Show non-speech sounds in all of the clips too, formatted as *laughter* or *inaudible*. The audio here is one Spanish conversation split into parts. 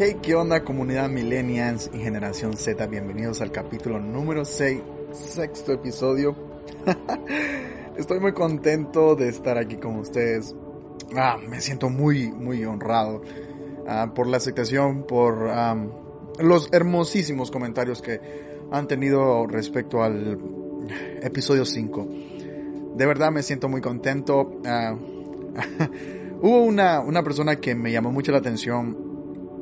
Hey, ¿qué onda comunidad millennials y generación Z? Bienvenidos al capítulo número 6, sexto episodio. *laughs* Estoy muy contento de estar aquí con ustedes. Ah, me siento muy, muy honrado ah, por la aceptación, por los hermosísimos comentarios que han tenido respecto al episodio 5. De verdad me siento muy contento. Ah, *laughs* hubo una, una persona que me llamó mucho la atención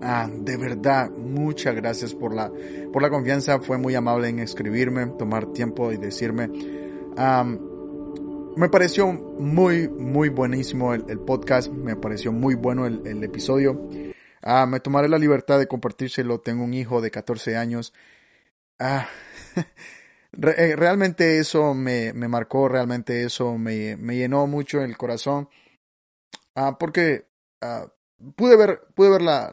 Ah, de verdad, muchas gracias por la, por la confianza. Fue muy amable en escribirme, tomar tiempo y decirme. me pareció muy, muy buenísimo el, podcast. Me pareció muy bueno el, episodio. Ah, me tomaré la libertad de compartírselo. Tengo un hijo de 14 años. Ah, *laughs* eh, realmente eso me, me, marcó, realmente eso me, me, llenó mucho el corazón. Ah, porque pude ver, pude ver la,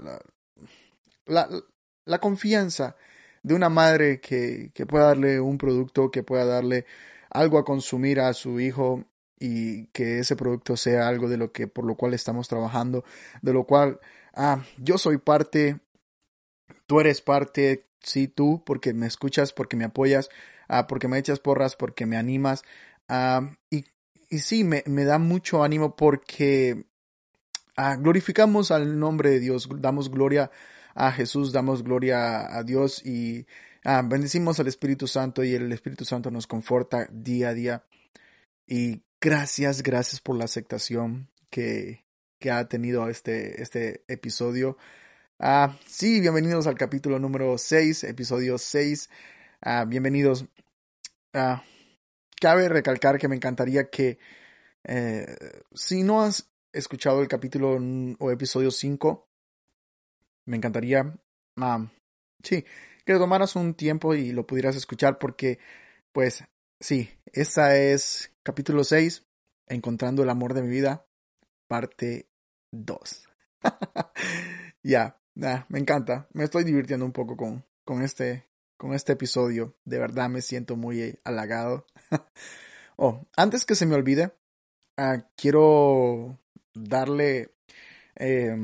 la confianza de una madre que, que pueda darle un producto, que pueda darle algo a consumir a su hijo y que ese producto sea algo de lo que por lo cual estamos trabajando, de lo cual ah, yo soy parte, tú eres parte, sí tú, porque me escuchas, porque me apoyas, ah, porque me echas porras, porque me animas, ah, y, y sí, me, me da mucho ánimo porque ah, glorificamos al nombre de Dios, damos gloria a Jesús, damos gloria a Dios y ah, bendecimos al Espíritu Santo y el Espíritu Santo nos conforta día a día. Y gracias, gracias por la aceptación que, que ha tenido este, este episodio. Ah, sí, bienvenidos al capítulo número 6, episodio 6. Ah, bienvenidos. Ah, cabe recalcar que me encantaría que eh, si no has escuchado el capítulo o episodio 5, me encantaría, ah, sí, que tomaras un tiempo y lo pudieras escuchar porque, pues, sí, esa es capítulo 6, Encontrando el amor de mi vida, parte 2. *laughs* ya, me encanta, me estoy divirtiendo un poco con, con, este, con este episodio, de verdad me siento muy halagado. *laughs* oh, antes que se me olvide, ah, quiero darle... Eh,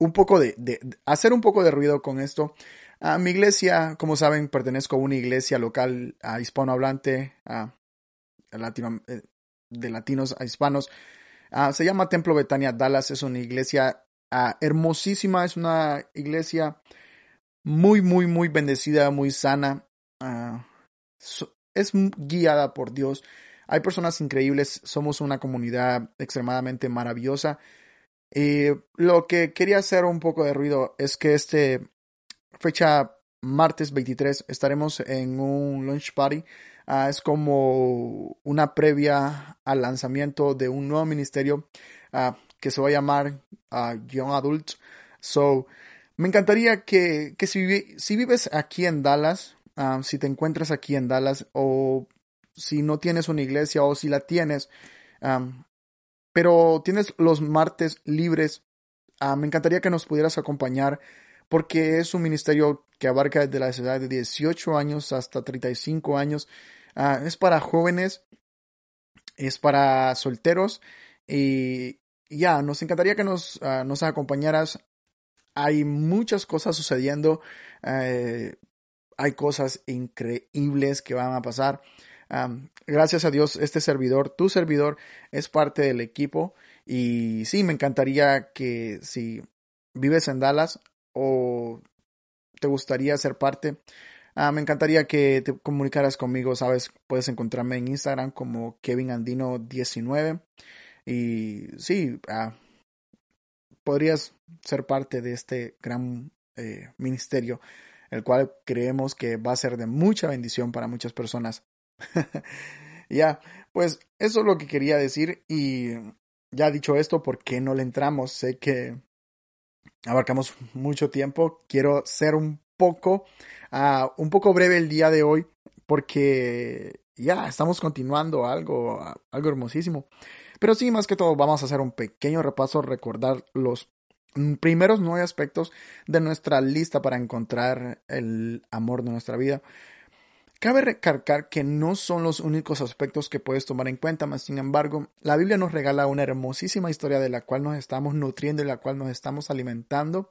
un poco de, de, hacer un poco de ruido con esto. A mi iglesia, como saben, pertenezco a una iglesia local a hispanohablante, a, latino, eh, de latinos a hispanos. Ah, se llama Templo Betania Dallas, es una iglesia ah, hermosísima, es una iglesia muy, muy, muy bendecida, muy sana. Ah, es guiada por Dios. Hay personas increíbles, somos una comunidad extremadamente maravillosa. Y lo que quería hacer un poco de ruido es que este fecha martes 23 estaremos en un lunch party. Ah, es como una previa al lanzamiento de un nuevo ministerio ah, que se va a llamar ah, Young Adult. So, me encantaría que, que si, si, vives aquí en Dallas, si te encuentras aquí en Dallas o si no tienes una iglesia o si la tienes, pero tienes los martes libres. Ah, me encantaría que nos pudieras acompañar porque es un ministerio que abarca desde la edad de 18 años hasta 35 años. Ah, es para jóvenes, es para solteros y ya, nos encantaría que nos, ah, nos acompañaras. Hay muchas cosas sucediendo, eh, hay cosas increíbles que van a pasar gracias a Dios, este servidor, tu servidor, es parte del equipo. Y sí, me encantaría que si vives en Dallas o te gustaría ser parte, me encantaría que te comunicaras conmigo, sabes, puedes encontrarme en Instagram como Kevin Andino 19 y sí, ah, podrías ser parte de este gran eh, ministerio, el cual creemos que va a ser de mucha bendición para muchas personas. *laughs* ya, pues eso es lo que quería decir y ya dicho esto, ¿por qué no le entramos? Sé que abarcamos mucho tiempo, quiero ser un poco, uh, un poco breve el día de hoy porque ya estamos continuando algo, algo hermosísimo. Pero sí, más que todo, vamos a hacer un pequeño repaso, recordar los primeros nueve aspectos de nuestra lista para encontrar el amor de nuestra vida. Cabe recalcar que no son los únicos aspectos que puedes tomar en cuenta, mas sin embargo, la Biblia nos regala una hermosísima historia de la cual nos estamos nutriendo y la cual nos estamos alimentando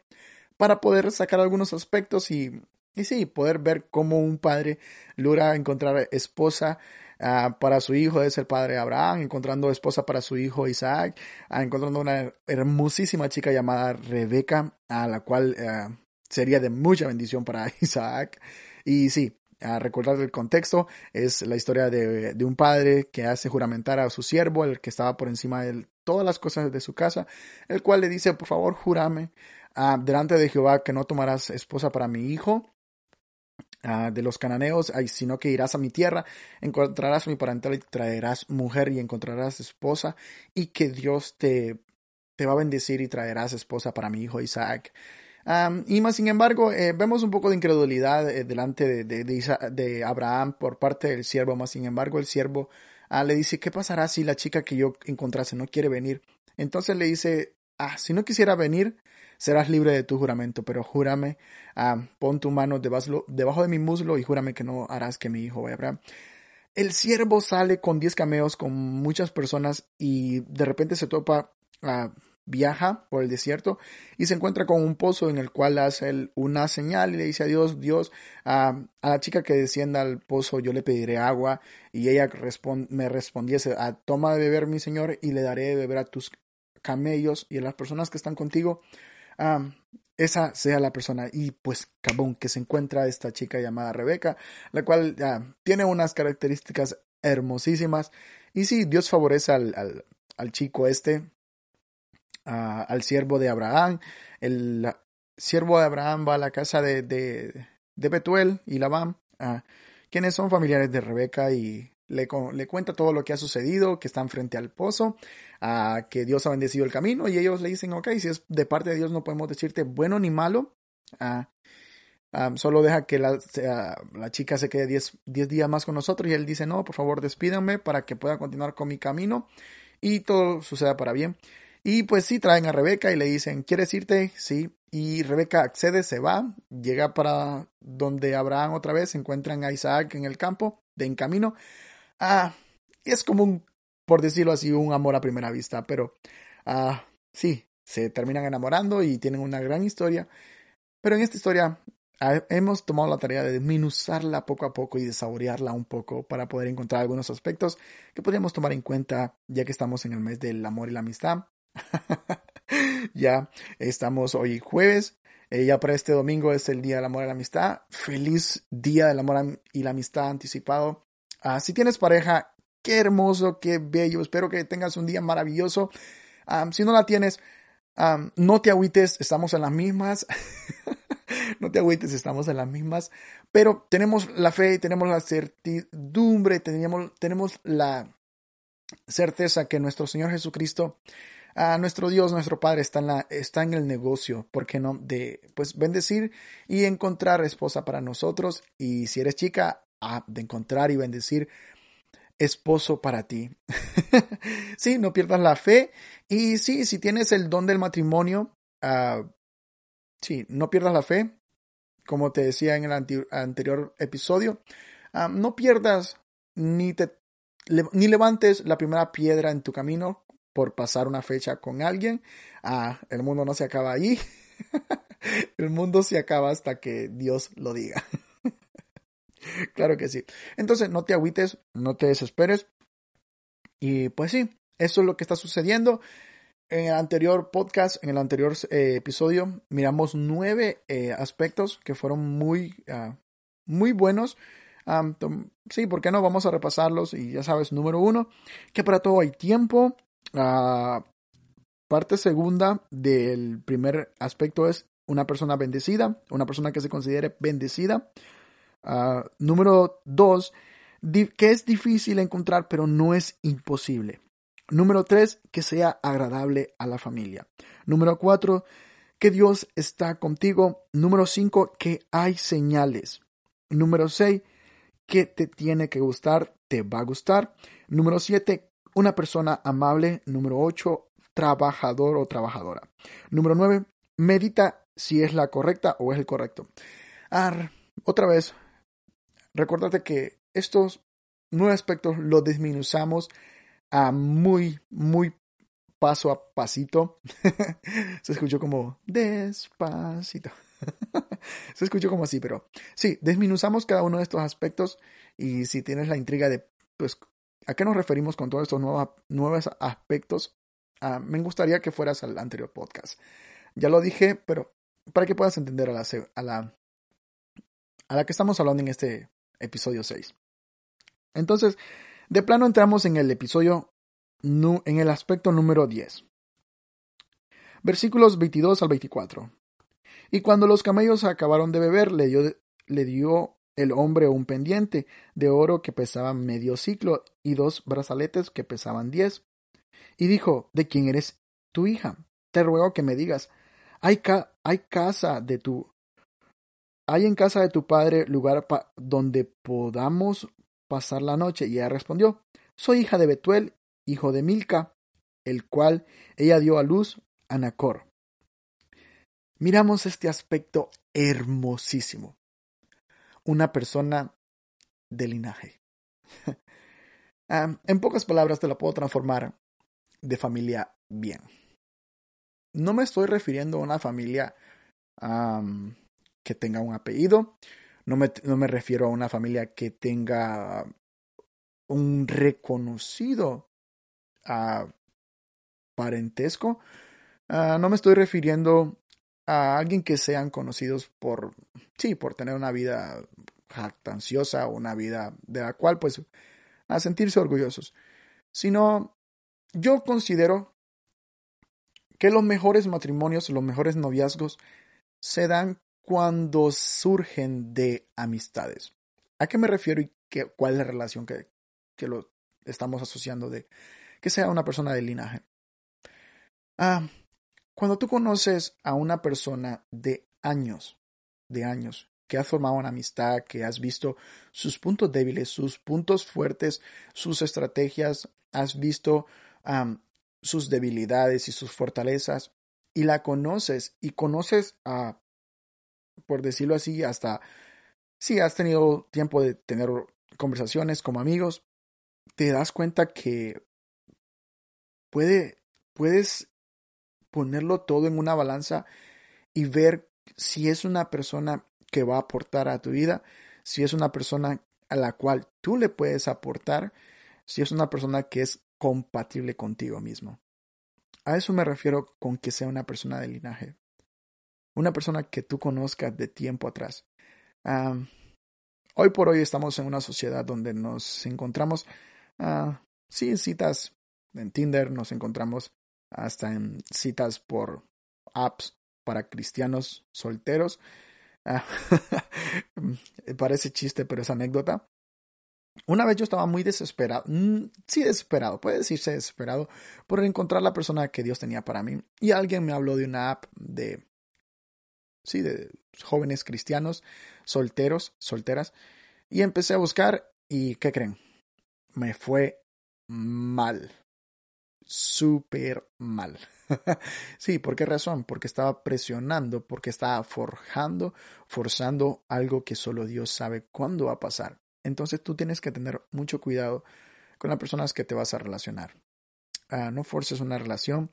para poder sacar algunos aspectos y, y sí, poder ver cómo un padre logra encontrar esposa uh, para su hijo, es el padre Abraham, encontrando esposa para su hijo Isaac, uh, encontrando una hermosísima chica llamada Rebeca, a la cual uh, sería de mucha bendición para *laughs* Isaac. Y sí, a recordar el contexto, es la historia de, de, un padre que hace juramentar a su siervo, el que estaba por encima de todas las cosas de su casa, el cual le dice, por favor, jurame uh, delante de Jehová que no tomarás esposa para mi hijo. Uh, de los cananeos, sino que irás a mi tierra, encontrarás mi parental y traerás mujer y encontrarás esposa, y que Dios te, te va a bendecir y traerás esposa para mi hijo Isaac. Y más sin embargo, eh, vemos un poco de incredulidad eh, delante de, de, de, Abraham por parte del siervo. Más sin embargo, el siervo uh, le dice, ¿qué pasará si la chica que yo encontrase no quiere venir? Entonces le dice, ah, si no quisiera venir, serás libre de tu juramento, pero júrame, uh, pon tu mano debajo, debajo de mi muslo y júrame que no harás que mi hijo vaya Abraham. El siervo sale con 10 cameos, con muchas personas y de repente se topa uh, viaja por el desierto y se encuentra con un pozo en el cual hace una señal y le dice a Dios, Dios, a la chica que descienda al pozo yo le pediré agua y ella me respondiese, a, toma de beber mi Señor y le daré de beber a tus camellos y a las personas que están contigo. esa sea la persona. Y pues cabón que se encuentra esta chica llamada Rebeca, la cual tiene unas características hermosísimas. Y sí, Dios favorece al, al chico este al siervo de Abraham. El siervo de Abraham va a la casa de, de, Betuel y Labán, quienes son familiares de Rebeca y le, le, cuenta todo lo que ha sucedido, que están frente al pozo, que Dios ha bendecido el camino y ellos le dicen, ok, si es de parte de Dios no podemos decirte bueno ni malo. solo deja que la, la chica se quede 10 días más con nosotros y él dice, no, por favor despídanme para que pueda continuar con mi camino y todo suceda para bien. Y pues sí, traen a Rebeca y le dicen, ¿quieres irte? Sí. Y Rebeca accede, se va, llega para donde Abraham otra vez, encuentran a Isaac en el campo, de en camino. Ah, es como un, por decirlo así, un amor a primera vista, pero ah, sí, se terminan enamorando y tienen una gran historia. Pero en esta historia ah, hemos tomado la tarea de desminuzarla poco a poco y de saborearla un poco para poder encontrar algunos aspectos que podríamos tomar en cuenta ya que estamos en el mes del amor y la amistad. *laughs* ya estamos hoy jueves. Eh, ya para este domingo es el Día del Amor y la Amistad. Feliz Día del Amor y la Amistad anticipado. Ah, si tienes pareja, qué hermoso, qué bello. Espero que tengas un día maravilloso. si no la tienes, no te agüites, estamos en las mismas. *laughs* no te agüites, estamos en las mismas. Pero tenemos la fe, tenemos la certidumbre, tenemos la certeza que nuestro Señor Jesucristo nuestro Dios, nuestro Padre está en, la, está en el negocio, ¿por qué no? De pues bendecir y encontrar esposa para nosotros. Y si eres chica, de encontrar y bendecir esposo para ti. *laughs* sí, no pierdas la fe. Y sí, si tienes el don del matrimonio, uh, sí, no pierdas la fe. Como te decía en el anterior episodio, no pierdas ni te ni levantes la primera piedra en tu camino por pasar una fecha con alguien. Ah, el mundo no se acaba ahí. *laughs* el mundo se acaba hasta que Dios lo diga. *laughs* claro que sí. Entonces, no te agüites, no te desesperes. Y pues sí, eso es lo que está sucediendo. En el anterior podcast, en el anterior eh, episodio, miramos nueve eh, aspectos que fueron muy, uh, muy buenos. Um, sí, ¿por qué no? Vamos a repasarlos. Y ya sabes, número uno, que para todo hay tiempo. Parte segunda del primer aspecto es una persona bendecida, una persona que se considere bendecida. Uh, número dos, que es difícil encontrar, pero no es imposible. Número tres, que sea agradable a la familia. Número cuatro, que Dios está contigo. Número cinco, que hay señales. Número seis, que te tiene que gustar, te va a gustar. Número siete, una persona amable. Número 8, trabajador o trabajadora. Número 9, medita si es la correcta o es el correcto. otra vez, Recordate que estos nueve aspectos los disminuzamos a muy, muy paso a pasito. *laughs* Se escuchó como despacito. *laughs* Se escuchó como así, pero sí, desminuzamos cada uno de estos aspectos y si tienes la intriga de, pues, ¿a qué nos referimos con todos estos nuevos, nuevos aspectos? Ah, me gustaría que fueras al anterior podcast. Ya lo dije, pero para que puedas entender a la, a la, a la que estamos hablando en este episodio 6. Entonces, de plano entramos en el episodio, en el aspecto número 10. Versículos 22 al 24. Y cuando los camellos acabaron de beber, le dio, le dio el hombre un pendiente de oro que pesaba medio ciclo y dos brazaletes que pesaban diez. Y dijo, ¿de quién eres tu hija? Te ruego que me digas, ¿hay, hay casa de tu... ¿Hay en casa de tu padre lugar donde podamos pasar la noche? Y ella respondió, soy hija de Betuel, hijo de Milca, el cual ella dio a luz a Nacor miramos este aspecto hermosísimo. Una persona de linaje. *laughs* en pocas palabras te la puedo transformar de familia bien. No me estoy refiriendo a una familia que tenga un apellido. No me, no me, refiero a una familia que tenga un reconocido ah, parentesco. Ah, no me estoy refiriendo a alguien que sean conocidos por, sí, por tener una vida jactanciosa, una vida de la cual, pues, a sentirse orgullosos. Sino, yo considero que los mejores matrimonios, los mejores noviazgos, se dan cuando surgen de amistades. ¿A qué me refiero y qué, cuál es la relación que, que lo estamos asociando de que sea una persona de linaje? Ah, cuando tú conoces a una persona de años, de años, que has formado una amistad, que has visto sus puntos débiles, sus puntos fuertes, sus estrategias, has visto sus debilidades y sus fortalezas, y la conoces y conoces a, por decirlo así, hasta si has tenido tiempo de tener conversaciones como amigos, te das cuenta que puede, puedes ponerlo todo en una balanza y ver si es una persona que va a aportar a tu vida, si es una persona a la cual tú le puedes aportar, si es una persona que es compatible contigo mismo. A eso me refiero con que sea una persona de linaje. Una persona que tú conozcas de tiempo atrás. hoy por hoy estamos en una sociedad donde nos encontramos, uh, citas en Tinder, nos encontramos hasta en citas por apps para cristianos solteros. Ah, *laughs* parece chiste, pero es anécdota. Una vez yo estaba muy desesperado, mm, sí desesperado, puede decirse desesperado, por encontrar la persona que Dios tenía para mí. Y alguien me habló de una app de, sí, de jóvenes cristianos, solteros, solteras. Y empecé a buscar y, ¿qué creen? Me fue mal súper mal. *laughs* sí, ¿por qué razón? Porque estaba presionando, porque estaba forjando, forzando algo que solo Dios sabe cuándo va a pasar. Entonces tú tienes que tener mucho cuidado con las personas que te vas a relacionar. Ah, no forces una relación.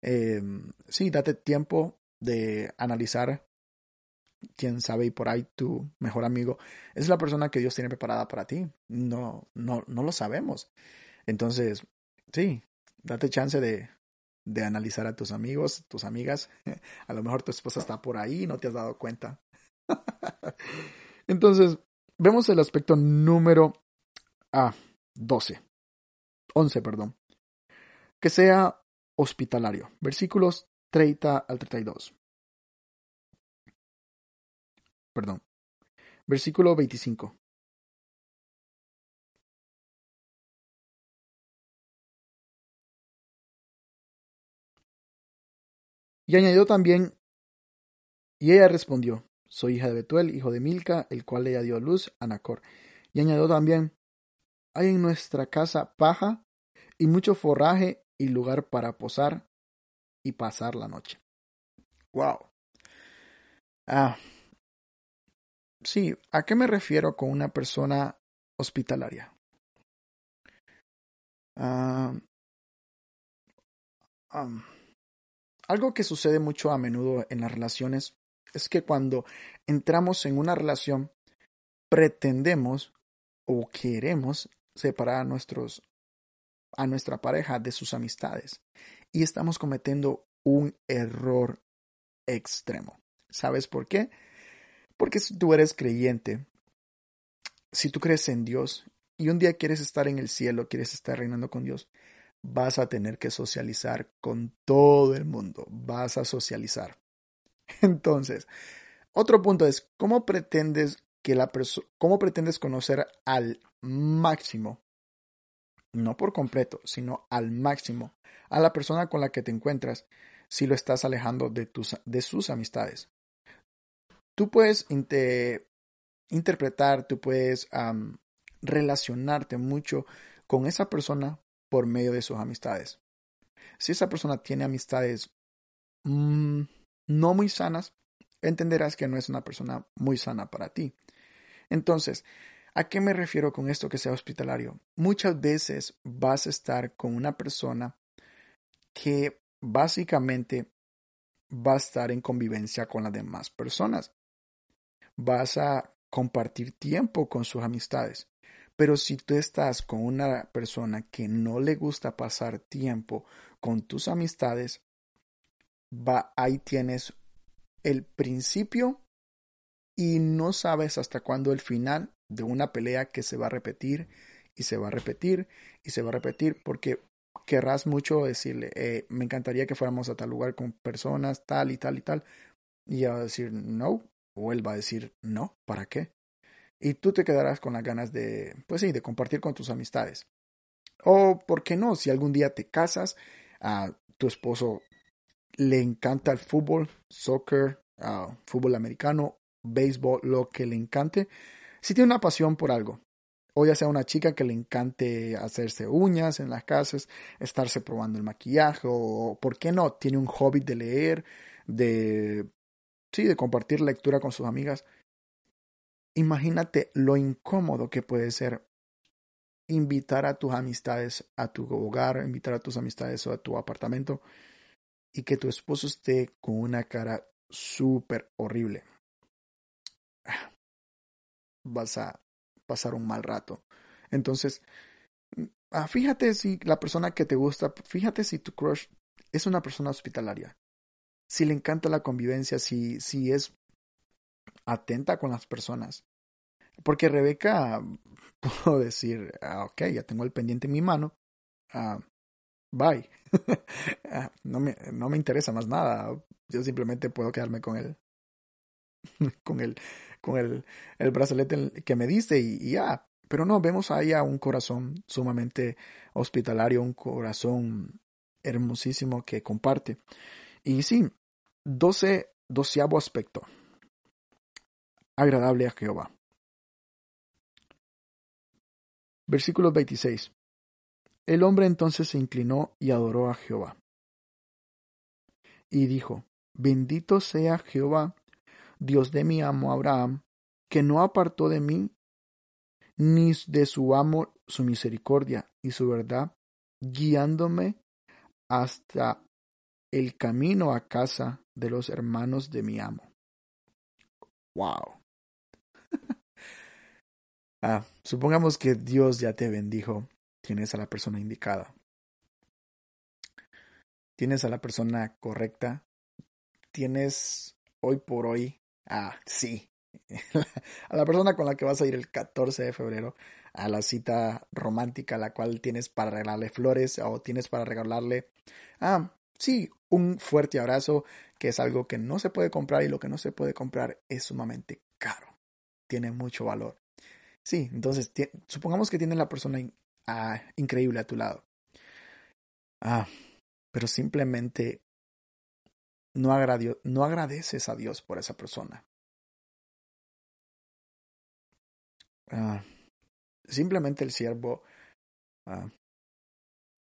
Em, sí, date tiempo de analizar quién sabe y por ahí tu mejor amigo es la persona que Dios tiene preparada para ti. No, no, no lo sabemos. Entonces, sí, date chance de, de analizar a tus amigos, tus amigas. *laughs* A lo mejor tu esposa está por ahí y no te has dado cuenta. *laughs* Entonces, vemos el aspecto número ah, 12. 11, perdón. Que sea hospitalario. Versículos 30 al 32. Perdón. Versículo 25. Y añadió también, y ella respondió, soy hija de Betuel, hijo de Milca, el cual ella dio a luz a Nacor. Y añadió también, hay en nuestra casa paja y mucho forraje y lugar para posar y pasar la noche. Wow. Ah. sí, ¿a qué me refiero con una persona hospitalaria? Ah, algo que sucede mucho a menudo en las relaciones es que cuando entramos en una relación pretendemos o queremos separar a nuestros a nuestra pareja de sus amistades y estamos cometiendo un error extremo. ¿Sabes por qué? Porque si tú eres creyente, si tú crees en Dios y un día quieres estar en el cielo, quieres estar reinando con Dios, vas a tener que socializar con todo el mundo, vas a socializar. *laughs* Entonces, otro punto es, ¿cómo pretendes que la cómo pretendes conocer al máximo, no por completo, sino al máximo, a la persona con la que te encuentras si lo estás alejando de, tus, de sus amistades? Tú puedes interpretar, tú puedes relacionarte mucho con esa persona por medio de sus amistades. Si esa persona tiene amistades mm, no muy sanas, entenderás que no es una persona muy sana para ti. Entonces, ¿a qué me refiero con esto que sea hospitalario? Muchas veces vas a estar con una persona que básicamente va a estar en convivencia con las demás personas. Vas a compartir tiempo con sus amistades. Pero si tú estás con una persona que no le gusta pasar tiempo con tus amistades, va, ahí tienes el principio y no sabes hasta cuándo el final de una pelea que se va a repetir y se va a repetir y se va a repetir porque querrás mucho decirle, eh, me encantaría que fuéramos a tal lugar con personas, tal y tal y tal. Y ella va a decir no, o él va a decir no, ¿para qué? Y tú te quedarás con las ganas de, pues sí, de compartir con tus amistades. O, ¿por qué no? Si algún día te casas, a tu esposo le encanta el fútbol, soccer, fútbol americano, béisbol, lo que le encante. Si tiene una pasión por algo, o ya sea una chica que le encante hacerse uñas en las casas, estarse probando el maquillaje, o por qué no, tiene un hobby de leer, de sí, de compartir lectura con sus amigas. Imagínate lo incómodo que puede ser invitar a tus amistades a tu hogar, invitar a tus amistades a tu apartamento y que tu esposo esté con una cara súper horrible. Vas a pasar un mal rato. Entonces, ah, fíjate si la persona que te gusta, fíjate si tu crush es una persona hospitalaria. Si le encanta la convivencia, si, si es atenta con las personas. Porque Rebeca *laughs* pudo decir, ah, ok, ya tengo el pendiente en mi mano, ah, bye. *laughs* Ah, no, me, no me interesa más nada. Yo simplemente puedo quedarme con él. *laughs* con el, con el, el brazalete que me diste y, ya. Pero no, vemos ahí a un corazón sumamente hospitalario, un corazón hermosísimo que comparte. Y sí, doce, doceavo aspecto. Agradable a Jehová. Versículo 26. El hombre entonces se inclinó y adoró a Jehová. Y dijo, Bendito sea Jehová, Dios de mi amo Abraham, que no apartó de mí ni de su amo su misericordia y su verdad, guiándome hasta el camino a casa de los hermanos de mi amo. Wow. Ah, supongamos que Dios ya te bendijo, tienes a la persona indicada. Tienes a la persona correcta. Tienes hoy por hoy, ah, sí, *laughs* a la persona con la que vas a ir el 14 de febrero a la cita romántica, la cual tienes para regalarle flores o tienes para regalarle, ah, sí, un fuerte abrazo, que es algo que no se puede comprar y lo que no se puede comprar es sumamente caro. Tiene mucho valor. Sí, entonces supongamos que tienes la persona ah, increíble a tu lado. Ah, pero simplemente no, no agradeces a Dios por esa persona. Ah, simplemente el siervo ah,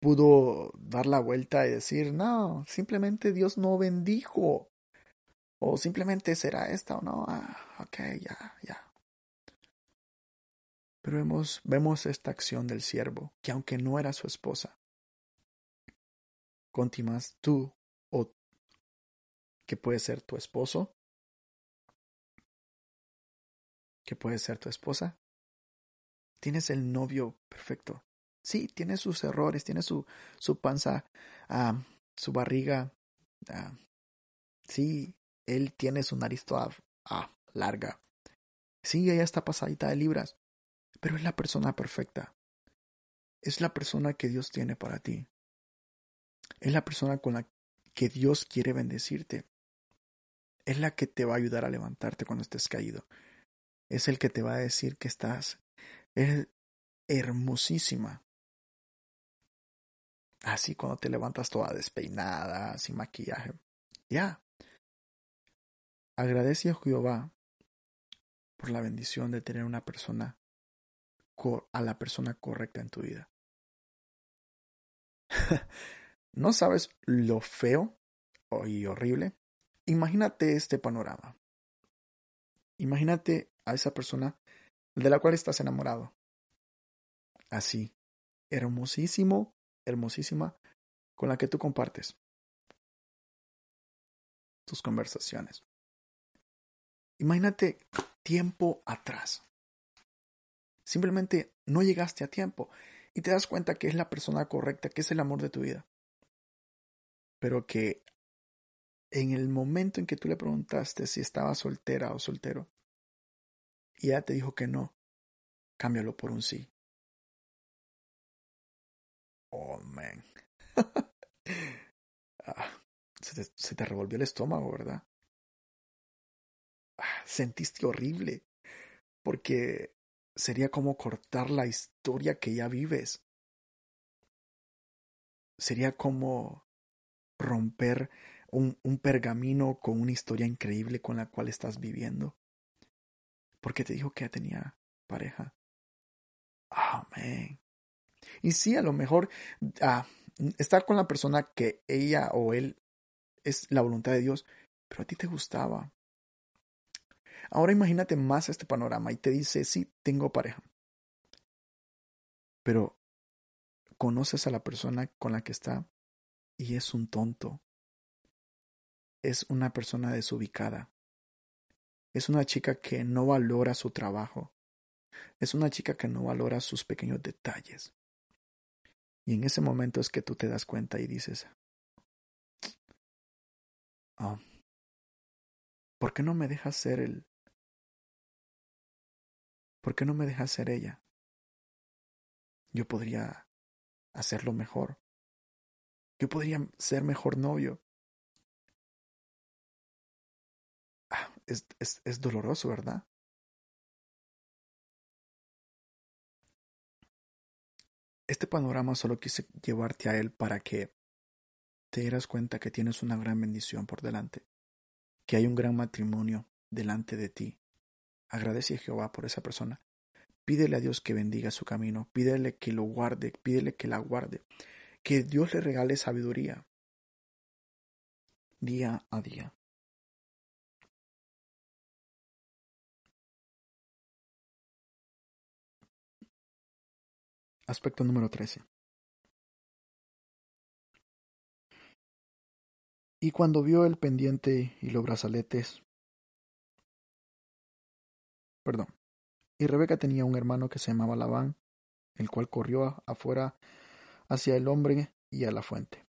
pudo dar la vuelta y decir, no, simplemente Dios no bendijo. O simplemente será esta o no. Ah, ok, ya, ya. Pero vemos, vemos esta acción del siervo, que aunque no era su esposa, continúas tú o que puede ser tu esposo, que puede ser tu esposa, tienes el novio perfecto. Sí, tiene sus errores, tiene su, su panza, ah, su barriga. Ah, sí, él tiene su nariz toda ah, larga. Sí, ella está pasadita de libras, pero es la persona perfecta. Es la persona que Dios tiene para ti. Es la persona con la que Dios quiere bendecirte. Es la que te va a ayudar a levantarte cuando estés caído. Es el que te va a decir que estás es hermosísima. Así cuando te levantas toda despeinada, sin maquillaje. Ya. Agradece a Jehová por la bendición de tener una persona a la persona correcta en tu vida. *laughs* ¿No sabes lo feo y horrible? Imagínate este panorama. Imagínate a esa persona de la cual estás enamorado. Así, hermosísimo, hermosísima, con la que tú compartes tus conversaciones. Imagínate tiempo atrás. Simplemente no llegaste a tiempo y te das cuenta que es la persona correcta, que es el amor de tu vida. Pero que en el momento en que tú le preguntaste si estaba soltera o soltero, y ella te dijo que no, cámbialo por un sí. Oh, man. *laughs* Ah, se, te, revolvió el estómago, ¿verdad? Ah, sentiste horrible, porque sería como cortar la historia que ya vives. Sería como romper un, un pergamino con una historia increíble con la cual estás viviendo porque te dijo que tenía pareja. Amén. Y sí, a lo mejor ah, está con la persona que ella o él es la voluntad de Dios, pero a ti te gustaba. Ahora imagínate más este panorama y te dice, sí, tengo pareja. Pero conoces a la persona con la que está y es un tonto. Es una persona desubicada. Es una chica que no valora su trabajo. Es una chica que no valora sus pequeños detalles. Y en ese momento es que tú te das cuenta y dices, oh, ¿por qué no me dejas ser el... ¿Por qué no me dejas ser ella? Yo podría hacerlo mejor. Yo podría ser mejor novio. es, es, es doloroso, ¿verdad? Este panorama solo quise llevarte a él para que te dieras cuenta que tienes una gran bendición por delante, que hay un gran matrimonio delante de ti. Agradece a Jehová por esa persona. Pídele a Dios que bendiga su camino, pídele que lo guarde, pídele que la guarde, que Dios le regale sabiduría día a día. Aspecto número 13. Y cuando vio el pendiente y los brazaletes, perdón, y Rebeca tenía un hermano que se llamaba Labán, el cual corrió afuera hacia el hombre y a la fuente.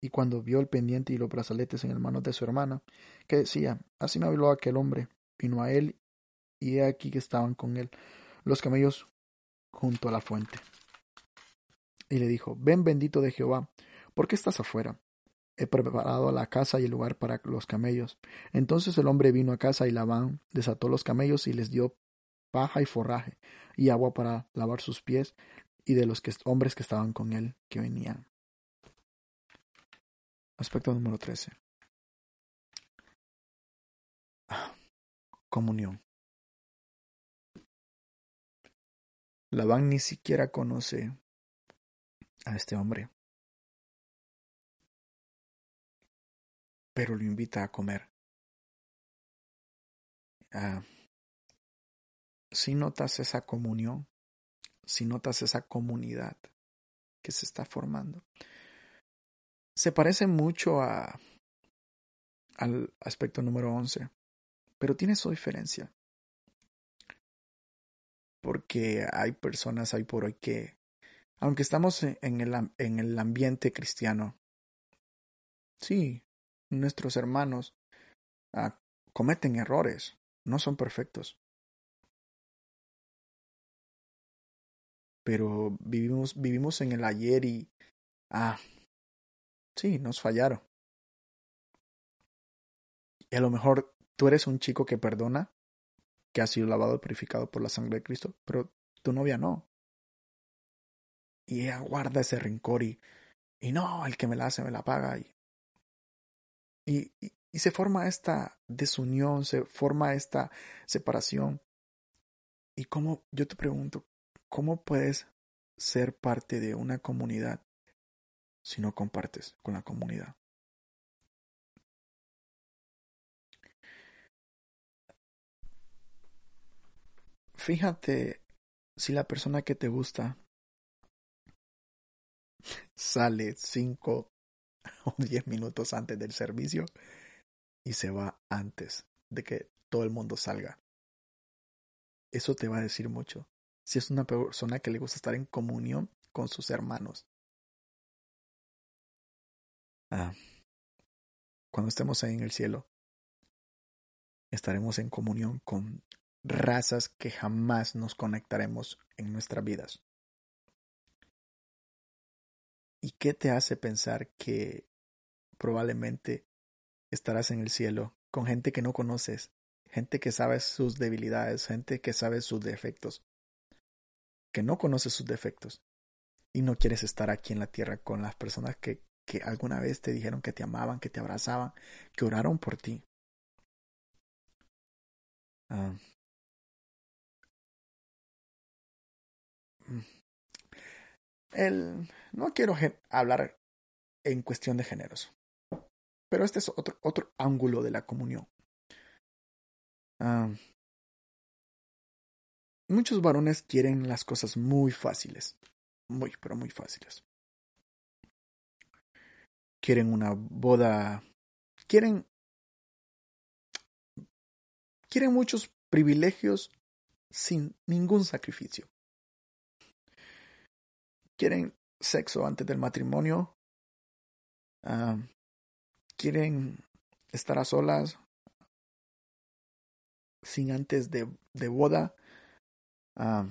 Y cuando vio el pendiente y los brazaletes en el mano de su hermana, que decía, así me habló aquel hombre, vino a él, y he aquí que estaban con él los camellos junto a la fuente y le dijo, Ven bendito de Jehová, ¿por qué estás afuera? He preparado la casa y el lugar para los camellos. Entonces el hombre vino a casa y Labán desató los camellos y les dio paja y forraje y agua para lavar sus pies y de los hombres que estaban con él que venían. Aspecto número 13. Comunión. Labán ni siquiera conoce a este hombre. Pero lo invita a comer. ah, si notas esa comunión, si notas esa comunidad que se está formando, se parece mucho a, al aspecto número 11, pero tiene su diferencia. Porque hay personas ahí por hoy que, aunque estamos en el, en el ambiente cristiano, sí, nuestros hermanos ah, cometen errores, no son perfectos. Pero vivimos, vivimos en el ayer y, ah, sí, nos fallaron. Y a lo mejor tú eres un chico que perdona, que ha sido lavado y purificado por la sangre de Cristo, pero tu novia no. Y ella guarda ese rencor y, y no, el que me la hace me la paga. Y, y, se forma esta desunión, se forma esta separación. Y cómo, yo te pregunto, ¿cómo puedes ser parte de una comunidad si no compartes con la comunidad? Fíjate si la persona que te gusta sale cinco *laughs* o diez minutos antes del servicio y se va antes de que todo el mundo salga. Eso te va a decir mucho. Si es una persona que le gusta estar en comunión con sus hermanos. Ah, cuando estemos ahí en el cielo, estaremos en comunión con razas que jamás nos conectaremos en nuestras vidas. ¿Y qué te hace pensar que probablemente estarás en el cielo con gente que no conoces, gente que sabe sus debilidades, gente que sabe sus defectos, que no conoce sus defectos y no quieres estar aquí en la tierra con las personas que, que alguna vez te dijeron que te amaban, que te abrazaban, que oraron por ti. Ah, El, no quiero hablar en cuestión de géneros, pero este es otro, otro ángulo de la comunión. Muchos varones quieren las cosas muy fáciles, muy, pero muy fáciles. Quieren una boda, quieren, quieren muchos privilegios sin ningún sacrificio quieren sexo antes del matrimonio, ah, quieren estar a solas sin antes de, de boda. Uh,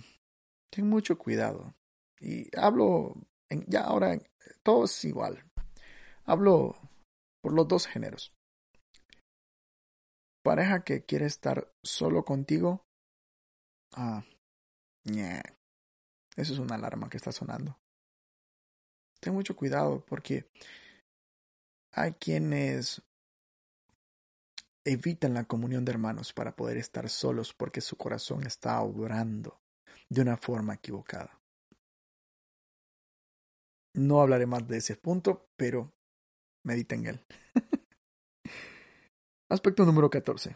ten mucho cuidado. Y hablo, en, ya ahora todo es igual. Hablo por los dos géneros. Pareja que quiere estar solo contigo. Ah, Eso es una alarma que está sonando ten mucho cuidado porque hay quienes evitan la comunión de hermanos para poder estar solos porque su corazón está obrando de una forma equivocada. No hablaré más de ese punto, pero medita en él. *laughs* Aspecto número 14.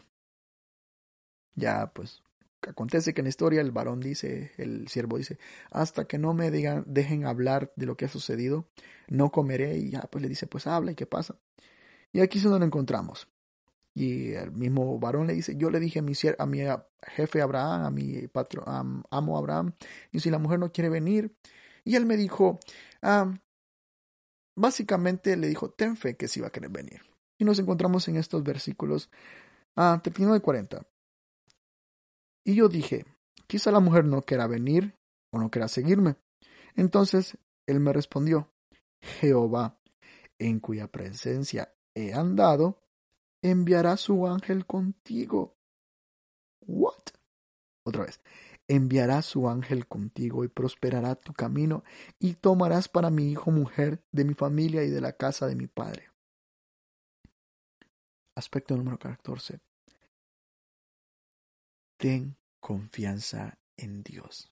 Ya, pues, Acontece que en la historia el varón dice, el siervo dice, hasta que no me digan, dejen hablar de lo que ha sucedido, no comeré. Y ya pues le dice, pues habla y qué pasa. Y aquí es donde lo encontramos. Y el mismo varón le dice, yo le dije a mi, a jefe Abraham, a mi patrón, amo Abraham, y si la mujer no quiere venir, y él me dijo, ah, básicamente le dijo, ten fe que sí va a querer venir. Y nos encontramos en estos versículos, ah, 39 y 40. Y yo dije, quizá la mujer no quiera venir o no quiera seguirme. Entonces él me respondió, Jehová, en cuya presencia he andado, enviará su ángel contigo. What? Otra vez. Enviará su ángel contigo y prosperará tu camino y tomarás para mi hijo mujer de mi familia y de la casa de mi padre. Aspecto número 14 ten confianza en Dios.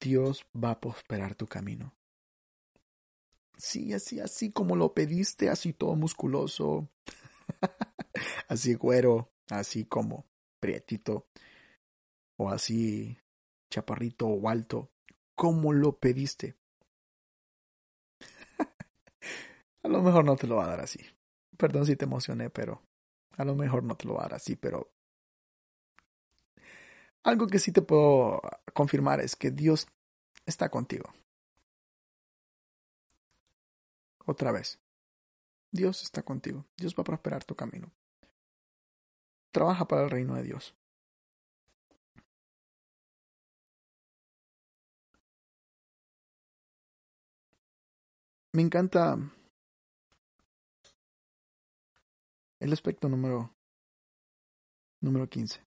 Dios va a prosperar tu camino. Sí, así, así como lo pediste, así todo musculoso, *laughs* así güero, así como prietito, o así chaparrito o alto, como lo pediste. *laughs* a lo mejor no te lo va a dar así. Perdón si te emocioné, pero a lo mejor no te lo dar así, pero algo que sí te puedo confirmar es que Dios está contigo. Otra vez. Dios está contigo. Dios va a prosperar tu camino. Trabaja para el reino de Dios. Me encanta el aspecto número número 15.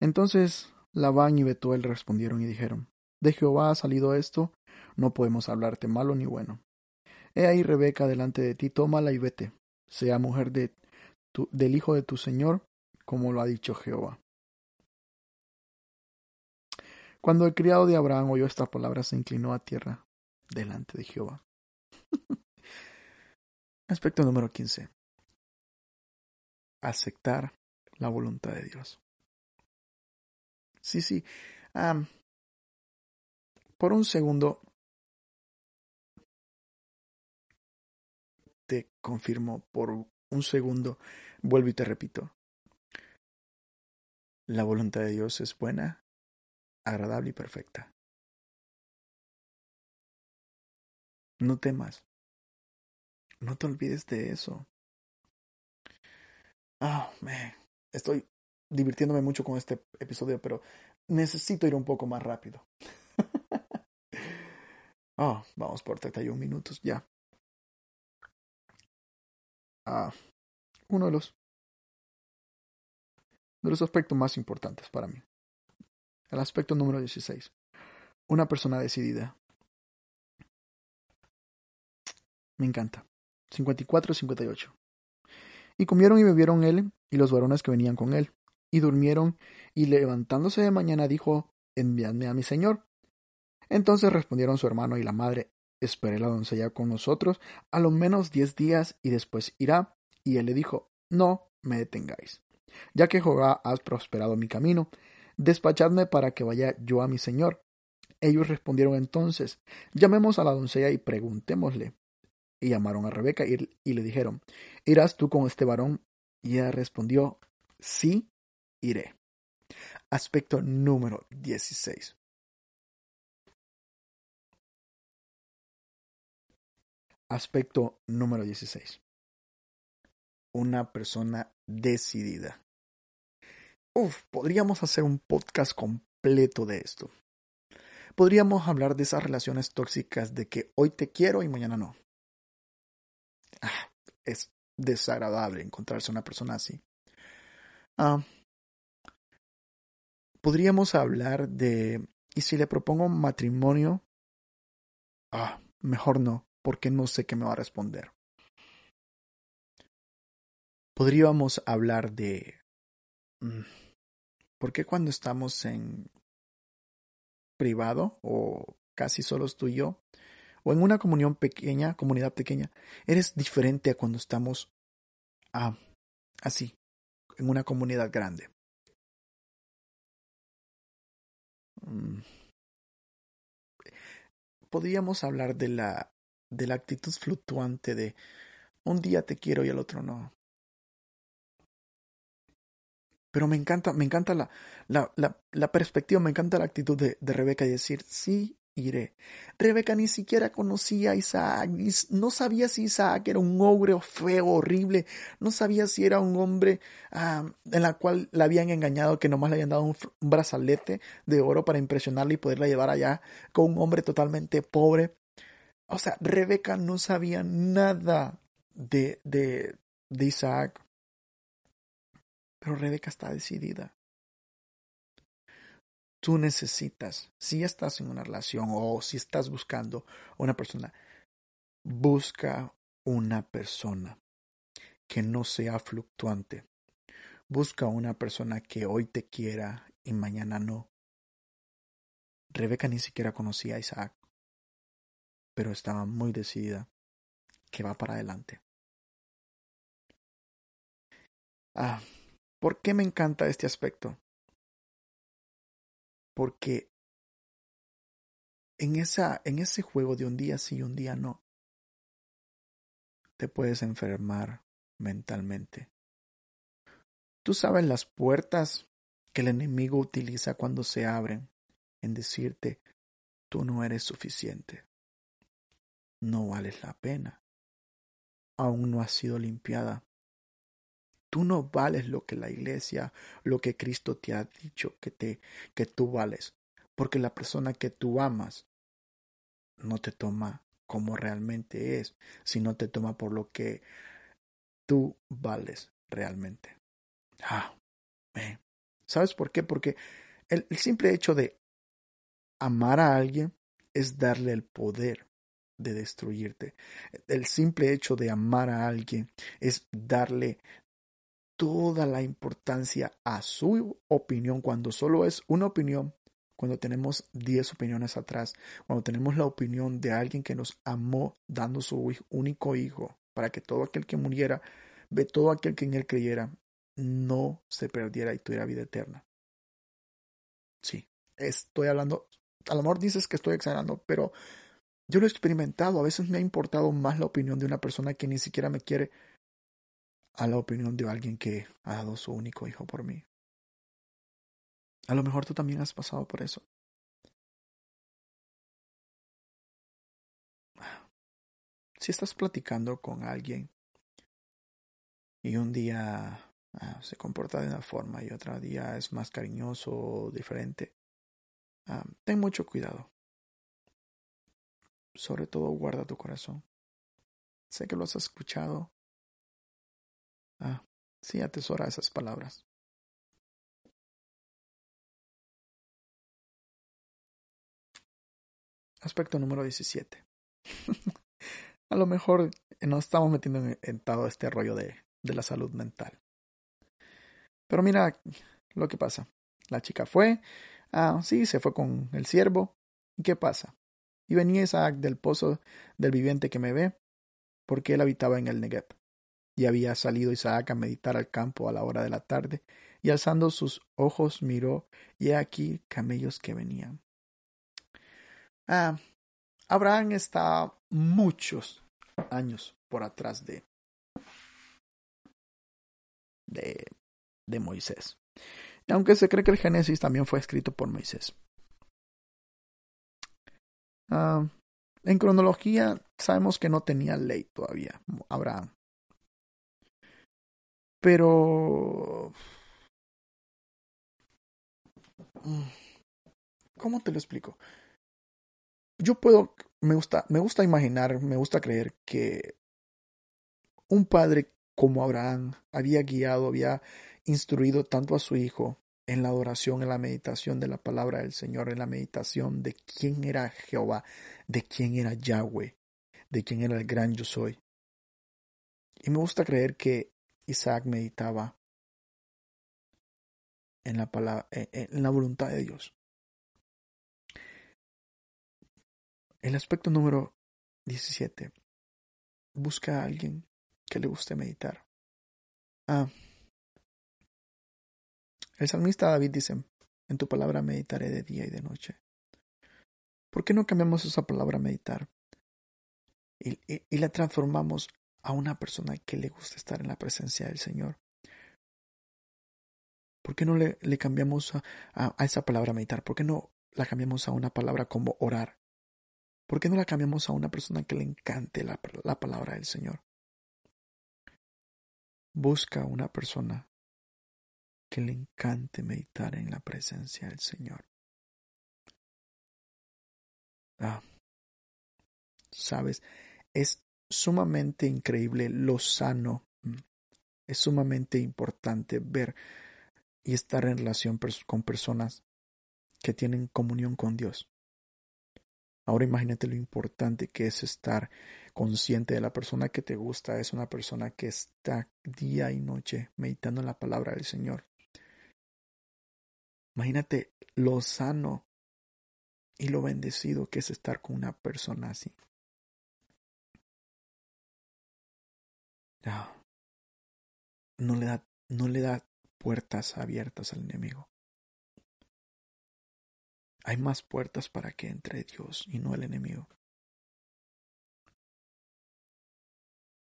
Entonces Labán y Betuel respondieron y dijeron, De Jehová ha salido esto, no podemos hablarte malo ni bueno. He ahí Rebeca delante de ti, tómala y vete, sea mujer del hijo de tu Señor, como lo ha dicho Jehová. Cuando el criado de Abraham oyó esta palabra, se inclinó a tierra delante de Jehová. *laughs* Aspecto número 15. Aceptar la voluntad de Dios. Sí, sí. por un segundo te confirmo, por un segundo vuelvo y te repito. La voluntad de Dios es buena, agradable y perfecta. No temas. No te olvides de eso. Ah, me estoy divirtiéndome mucho con este episodio, pero necesito ir un poco más rápido. oh, *laughs* vamos por 31 minutos ya. Ah, uno de los de los aspectos más importantes para mí. El aspecto número 16. Una persona decidida. Me encanta. 54-58. Y comieron y bebieron él y los varones que venían con él, y durmieron, y levantándose de mañana dijo, enviadme a mi señor. Entonces respondieron su hermano y la madre, espere la doncella con nosotros a lo menos diez días y después irá. Y él le dijo, no me detengáis, ya que Jehová has prosperado mi camino, despachadme para que vaya yo a mi señor. Ellos respondieron entonces, llamemos a la doncella y preguntémosle. Y llamaron a Rebeca y, le dijeron, ¿irás tú con este varón? Y ella respondió, sí, iré. Aspecto número 16. Aspecto número 16. Una persona decidida. Uf, podríamos hacer un podcast completo de esto. Podríamos hablar de esas relaciones tóxicas de que hoy te quiero y mañana no. Es desagradable encontrarse una persona así. Ah, podríamos hablar de, ¿y si le propongo matrimonio? Ah, mejor no, porque no sé qué me va a responder. Podríamos hablar de, mm, ¿por qué cuando estamos en privado o casi solos tú y yo, o en una comunión pequeña, comunidad pequeña, eres diferente a cuando estamos ah, así, en una comunidad grande. Mm. Podríamos hablar de la, de la actitud fluctuante de un día te quiero y el otro no. Pero me encanta, me encanta la, la, la, la perspectiva, me encanta la actitud de, de Rebeca y decir, sí, iré. Rebeca ni siquiera conocía a Isaac, no sabía si Isaac era un ogre feo, horrible, no sabía si era un hombre en la cual la habían engañado, que nomás le habían dado un, brazalete de oro para impresionarla y poderla llevar allá con un hombre totalmente pobre. O sea, Rebeca no sabía nada de, de, de Isaac. Pero Rebeca está decidida tú necesitas, si estás en una relación o si estás buscando una persona, busca una persona que no sea fluctuante. Busca una persona que hoy te quiera y mañana no. Rebeca ni siquiera conocía a Isaac. pero estaba muy decidida que va para adelante. Ah, ¿por qué me encanta este aspecto? Porque en, esa, en ese juego de un día sí y un día no, te puedes enfermar mentalmente. Tú sabes las puertas que el enemigo utiliza cuando se abren en decirte, tú no eres suficiente, no vales la pena, aún no has sido limpiada. Tú no vales lo que la iglesia, lo que Cristo te ha dicho que te que tú vales, porque la persona que tú amas no te toma como realmente es, sino te toma por lo que tú vales realmente. Ah, ¿Sabes por qué? Porque el, el simple hecho de amar a alguien es darle el poder de destruirte. El simple hecho de amar a alguien es darle toda la importancia a su opinión cuando solo es una opinión, cuando tenemos diez opiniones atrás, cuando tenemos la opinión de alguien que nos amó dando su único hijo para que todo aquel que muriera, ve todo aquel que en él creyera, no se perdiera y tuviera vida eterna. Sí, estoy hablando, a lo mejor dices que estoy exagerando, pero yo lo he experimentado. A veces me ha importado más la opinión de una persona que ni siquiera me quiere a la opinión de alguien que ha dado su único hijo por mí. A lo mejor tú también has pasado por eso. Si estás platicando con alguien y un día ah, se comporta de una forma y otro día es más cariñoso o diferente, ah, ten mucho cuidado. Sobre todo guarda tu corazón. Sé que lo has escuchado. Ah, sí, atesora esas palabras. Aspecto número 17. *laughs* A lo mejor nos estamos metiendo en, todo este rollo de, de la salud mental. Pero mira lo que pasa. La chica fue, ah, sí, se fue con el siervo. ¿Y qué pasa? Y venía Isaac del pozo del viviente que me ve, porque él habitaba en el Negev. Y había salido Isaac a meditar al campo a la hora de la tarde, y alzando sus ojos miró, y he aquí camellos que venían. Ah, Abraham está muchos años por atrás de, de, de Moisés. Aunque se cree que el Génesis también fue escrito por Moisés. Ah, en cronología sabemos que no tenía ley todavía, Abraham. Pero... Mm, ¿Cómo te lo explico? Yo puedo, me gusta, me gusta imaginar, me gusta creer que un padre como Abraham había guiado, había instruido tanto a su hijo en la adoración, en la meditación de la palabra del Señor, en la meditación de quién era Jehová, de quién era Yahweh, de quién era el gran yo soy. Y me gusta creer que Isaac meditaba en la, palabra, en la voluntad de Dios. El aspecto número 17. Busca a alguien que le guste meditar. Ah, el salmista David dice, en tu palabra meditaré de día y de noche. ¿Por qué no cambiamos esa palabra meditar y, y, la transformamos a una persona que le gusta estar en la presencia del Señor? ¿Por qué no le, cambiamos a, esa palabra meditar? ¿Por qué no la cambiamos a una palabra como orar? ¿Por qué no la cambiamos a una persona que le encante la, la palabra del Señor? Busca una persona que le encante meditar en la presencia del Señor. Ah, sabes, es sumamente increíble lo sano, mm, es sumamente importante ver y estar en relación con personas que tienen comunión con Dios. Ahora imagínate lo importante que es estar consciente de la persona que te gusta, es una persona que está día y noche meditando en la palabra del Señor. Imagínate lo sano y lo bendecido que es estar con una persona así. No le da, no le da puertas abiertas al enemigo. Hay más puertas para que entre Dios y no el enemigo.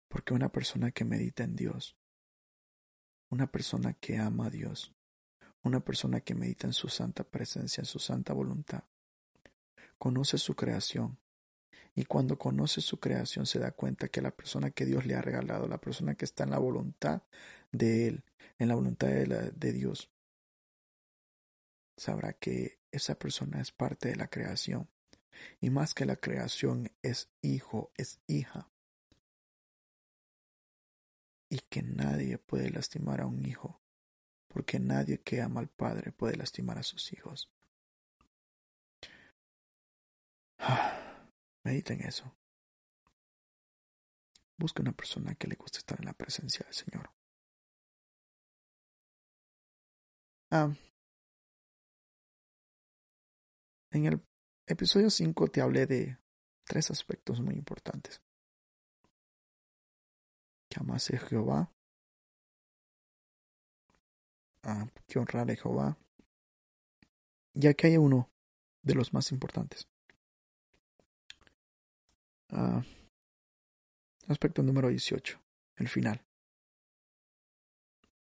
Porque una persona que medita en Dios, una persona que ama a Dios, una persona que medita en su santa presencia, en su santa voluntad, conoce su creación. Y cuando conoce su creación se da cuenta que la persona que Dios le ha regalado, la persona que está en la voluntad de Él, en la voluntad de, de Dios, sabrá que esa persona es parte de la creación. Y más que la creación es hijo, es hija y que nadie puede lastimar a un hijo, porque nadie que ama al Padre puede lastimar a sus hijos. Medita en eso. Busca una persona que le guste estar en la presencia del Señor. Ah, en el episodio 5 te hablé de tres aspectos muy importantes que a Jehová, que honrar a Jehová. Y aquí hay uno de los más importantes. Aspecto número 18, el final.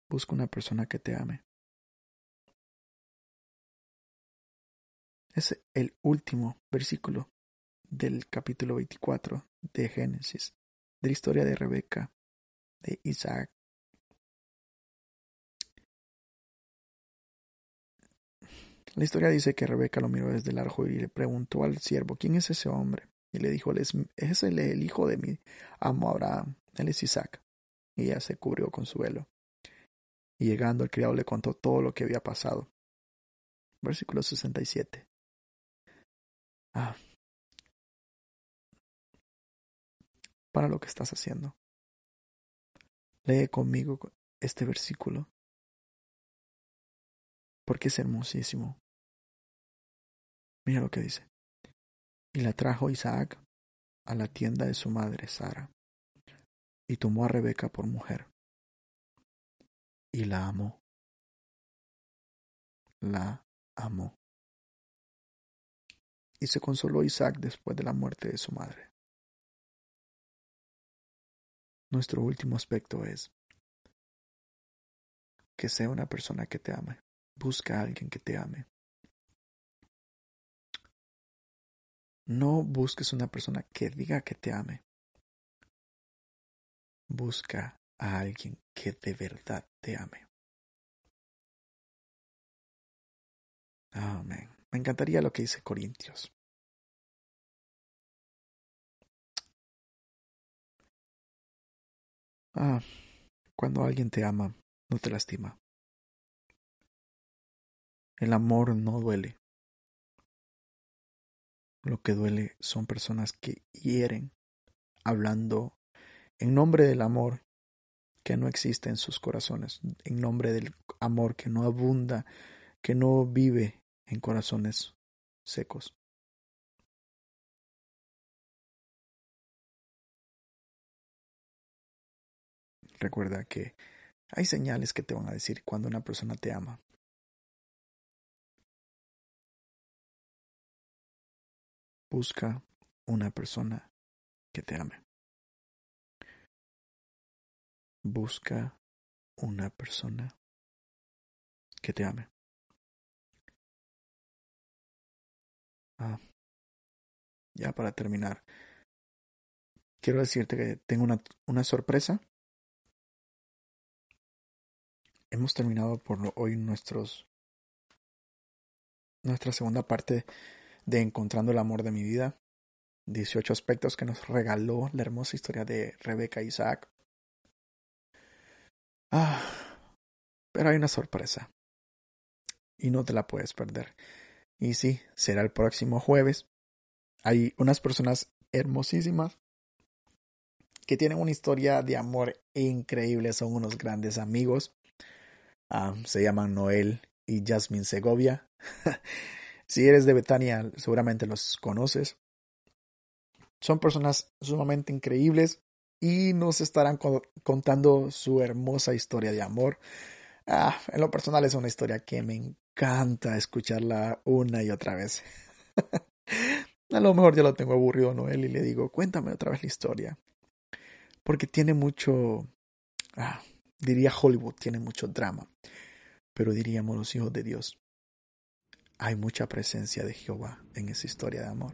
Busca una persona que te ame. Es el último versículo del capítulo 24 de Génesis, de la historia de Rebeca de Isaac. La historia dice que Rebeca lo miró desde el arco y le preguntó al siervo, ¿quién es ese hombre? Y le dijo, es el, el hijo de mi amo Abraham, él es Isaac. Y ella se cubrió con su velo. Y llegando el criado le contó todo lo que había pasado. Versículo 67. Ah. Para lo que estás haciendo. Lee conmigo este versículo, porque es hermosísimo. Mira lo que dice. Y la trajo Isaac a la tienda de su madre Sara, y tomó a Rebeca por mujer, y la amó. La amó. Y se consoló Isaac después de la muerte de su madre. Nuestro último aspecto es que sea una persona que te ame. Busca a alguien que te ame. No busques una persona que diga que te ame. Busca a alguien que de verdad te ame. Amén. Me encantaría lo que dice Corintios. Ah, cuando alguien te ama, no te lastima. El amor no duele. Lo que duele son personas que hieren hablando en nombre del amor que no existe en sus corazones, en nombre del amor que no abunda, que no vive en corazones secos. Recuerda que hay señales que te van a decir cuando una persona te ama. Busca una persona que te ame. Busca una persona que te ame. Ah, ya para terminar, quiero decirte que tengo una, una sorpresa hemos terminado por hoy nuestros nuestra segunda parte de Encontrando el amor de mi vida. 18 aspectos que nos regaló la hermosa historia de Rebeca e Isaac. Ah, pero hay una sorpresa. Y no te la puedes perder. Y sí, será el próximo jueves. Hay unas personas hermosísimas que tienen una historia de amor increíble. Son unos grandes amigos. Ah, se llaman Noel y Jasmine Segovia. *laughs* si eres de Betania, seguramente los conoces. Son personas sumamente increíbles. y nos estarán contando su hermosa historia de amor. Ah, en lo personal es una historia que me encanta escucharla una y otra vez. *laughs* A lo mejor ya lo tengo aburrido Noel y le digo, cuéntame otra vez la historia. Porque tiene mucho, ah, diría Hollywood, tiene mucho drama. Pero diríamos los hijos de Dios. Hay mucha presencia de Jehová en esa historia de amor.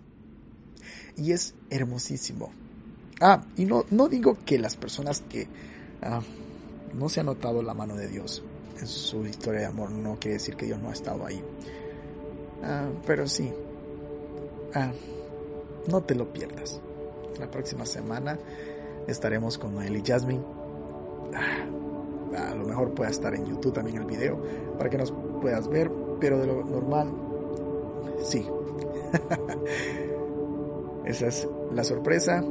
Y es hermosísimo. Ah, y no, no digo que las personas que ah, no se han notado la mano de Dios en su historia de amor no quiere decir que Dios no ha estado ahí. Ah, pero sí, ah, no te lo pierdas. La próxima semana estaremos con Noel y Jasmine. Ah, a lo mejor pueda estar en YouTube también el video para que nos puedas ver, pero de lo normal, sí. *laughs* Esa es la sorpresa.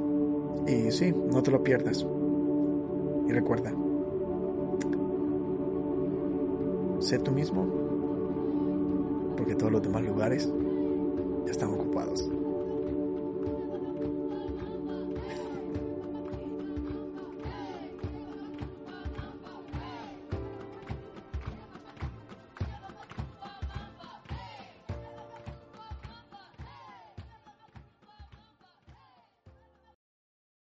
Y sí, no te lo pierdas. Y recuerda, sé tú mismo, porque todos los demás lugares ya están ocupados.